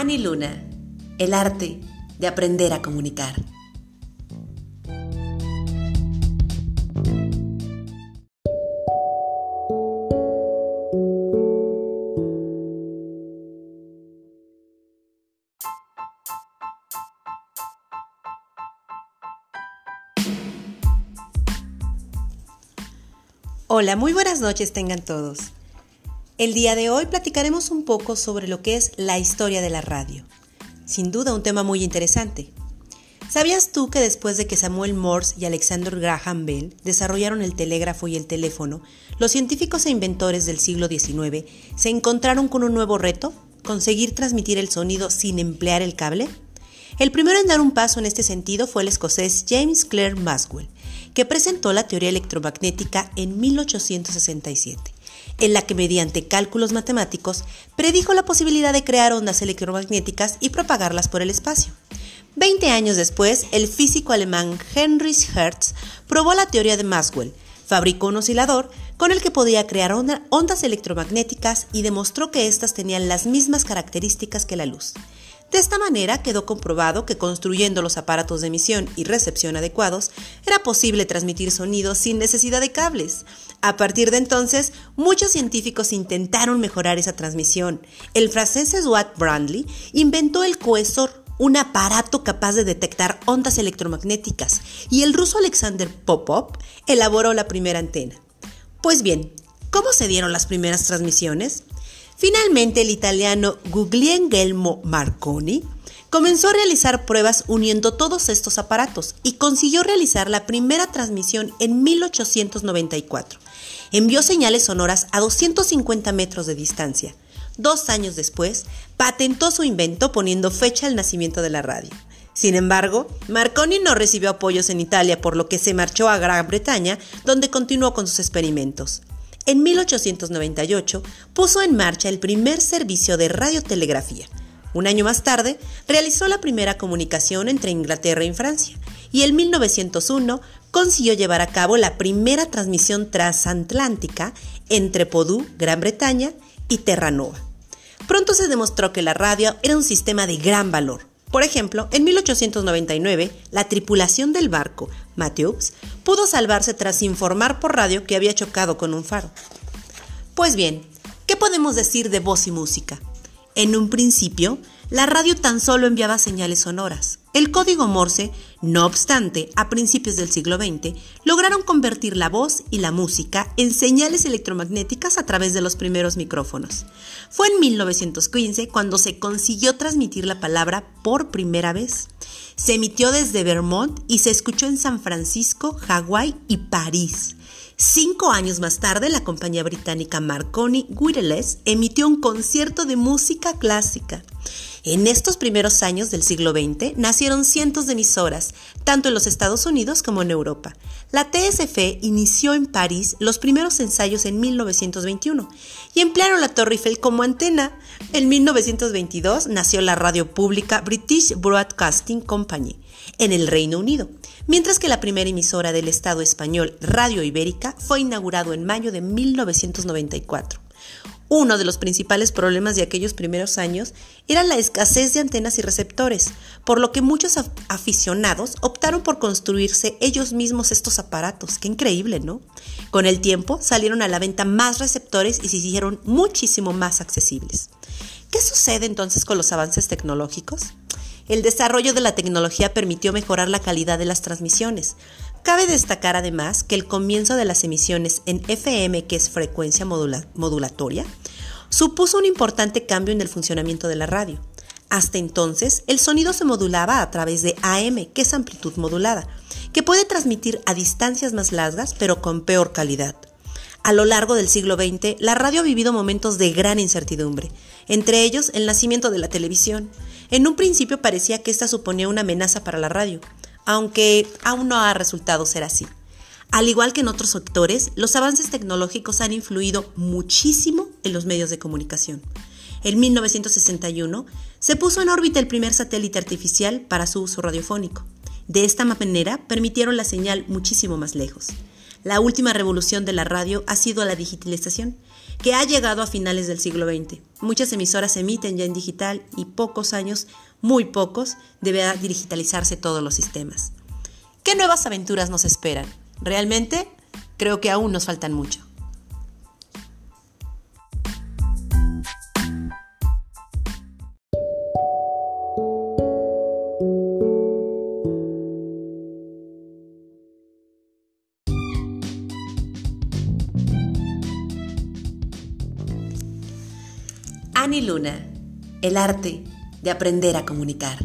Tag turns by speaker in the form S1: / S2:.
S1: Annie Luna, el arte de aprender a comunicar. Hola, muy buenas noches tengan todos. El día de hoy platicaremos un poco sobre lo que es la historia de la radio. Sin duda un tema muy interesante. ¿Sabías tú que después de que Samuel Morse y Alexander Graham Bell desarrollaron el telégrafo y el teléfono, los científicos e inventores del siglo XIX se encontraron con un nuevo reto? ¿Conseguir transmitir el sonido sin emplear el cable? El primero en dar un paso en este sentido fue el escocés James Clerk Maxwell, que presentó la teoría electromagnética en 1867, en la que mediante cálculos matemáticos predijo la posibilidad de crear ondas electromagnéticas y propagarlas por el espacio. Veinte años después, el físico alemán Heinrich Hertz probó la teoría de Maxwell, fabricó un oscilador con el que podía crear ondas electromagnéticas y demostró que éstas tenían las mismas características que la luz. De esta manera quedó comprobado que construyendo los aparatos de emisión y recepción adecuados era posible transmitir sonidos sin necesidad de cables. A partir de entonces, muchos científicos intentaron mejorar esa transmisión. El francés Edouard Brandley inventó el coesor, un aparato capaz de detectar ondas electromagnéticas, y el ruso Alexander Popov elaboró la primera antena. Pues bien, ¿cómo se dieron las primeras transmisiones? Finalmente, el italiano Guglielmo Marconi comenzó a realizar pruebas uniendo todos estos aparatos y consiguió realizar la primera transmisión en 1894. Envió señales sonoras a 250 metros de distancia. Dos años después, patentó su invento poniendo fecha al nacimiento de la radio. Sin embargo, Marconi no recibió apoyos en Italia, por lo que se marchó a Gran Bretaña, donde continuó con sus experimentos. En 1898 puso en marcha el primer servicio de radiotelegrafía. Un año más tarde realizó la primera comunicación entre Inglaterra y Francia y en 1901 consiguió llevar a cabo la primera transmisión transatlántica entre Podú, Gran Bretaña y Terranova. Pronto se demostró que la radio era un sistema de gran valor, por ejemplo, en 1899, la tripulación del barco, Matthews, pudo salvarse tras informar por radio que había chocado con un faro. Pues bien, ¿qué podemos decir de voz y música? En un principio, la radio tan solo enviaba señales sonoras. El código Morse, no obstante, a principios del siglo XX, lograron convertir la voz y la música en señales electromagnéticas a través de los primeros micrófonos. Fue en 1915 cuando se consiguió transmitir la palabra por primera vez. Se emitió desde Vermont y se escuchó en San Francisco, Hawái y París. Cinco años más tarde, la compañía británica Marconi Wireless emitió un concierto de música clásica. En estos primeros años del siglo XX nacieron cientos de emisoras, tanto en los Estados Unidos como en Europa. La TSF inició en París los primeros ensayos en 1921 y emplearon la Torre Eiffel como antena. En 1922 nació la radio pública British Broadcasting Company en el Reino Unido, mientras que la primera emisora del Estado español, Radio Ibérica, fue inaugurado en mayo de 1994. Uno de los principales problemas de aquellos primeros años era la escasez de antenas y receptores, por lo que muchos aficionados optaron por construirse ellos mismos estos aparatos. Qué increíble, ¿no? Con el tiempo salieron a la venta más receptores y se hicieron muchísimo más accesibles. ¿Qué sucede entonces con los avances tecnológicos? El desarrollo de la tecnología permitió mejorar la calidad de las transmisiones, Cabe destacar además que el comienzo de las emisiones en FM, que es frecuencia modulatoria, supuso un importante cambio en el funcionamiento de la radio. Hasta entonces, el sonido se modulaba a través de AM, que es amplitud modulada, que puede transmitir a distancias más largas pero con peor calidad. A lo largo del siglo XX, la radio ha vivido momentos de gran incertidumbre, entre ellos el nacimiento de la televisión. En un principio parecía que esta suponía una amenaza para la radio, aunque aún no ha resultado ser así. Al igual que en otros sectores, los avances tecnológicos han influido muchísimo en los medios de comunicación. En 1961 se puso en órbita el primer satélite artificial para su uso radiofónico. De esta manera permitieron la señal muchísimo más lejos. La última revolución de la radio ha sido la digitalización, que ha llegado a finales del siglo XX. Muchas emisoras emiten ya en digital y pocos años, muy pocos, deberá digitalizarse todos los sistemas. ¿Qué nuevas aventuras nos esperan? Realmente creo que aún nos faltan mucho. Ani Luna, el arte de aprender a comunicar.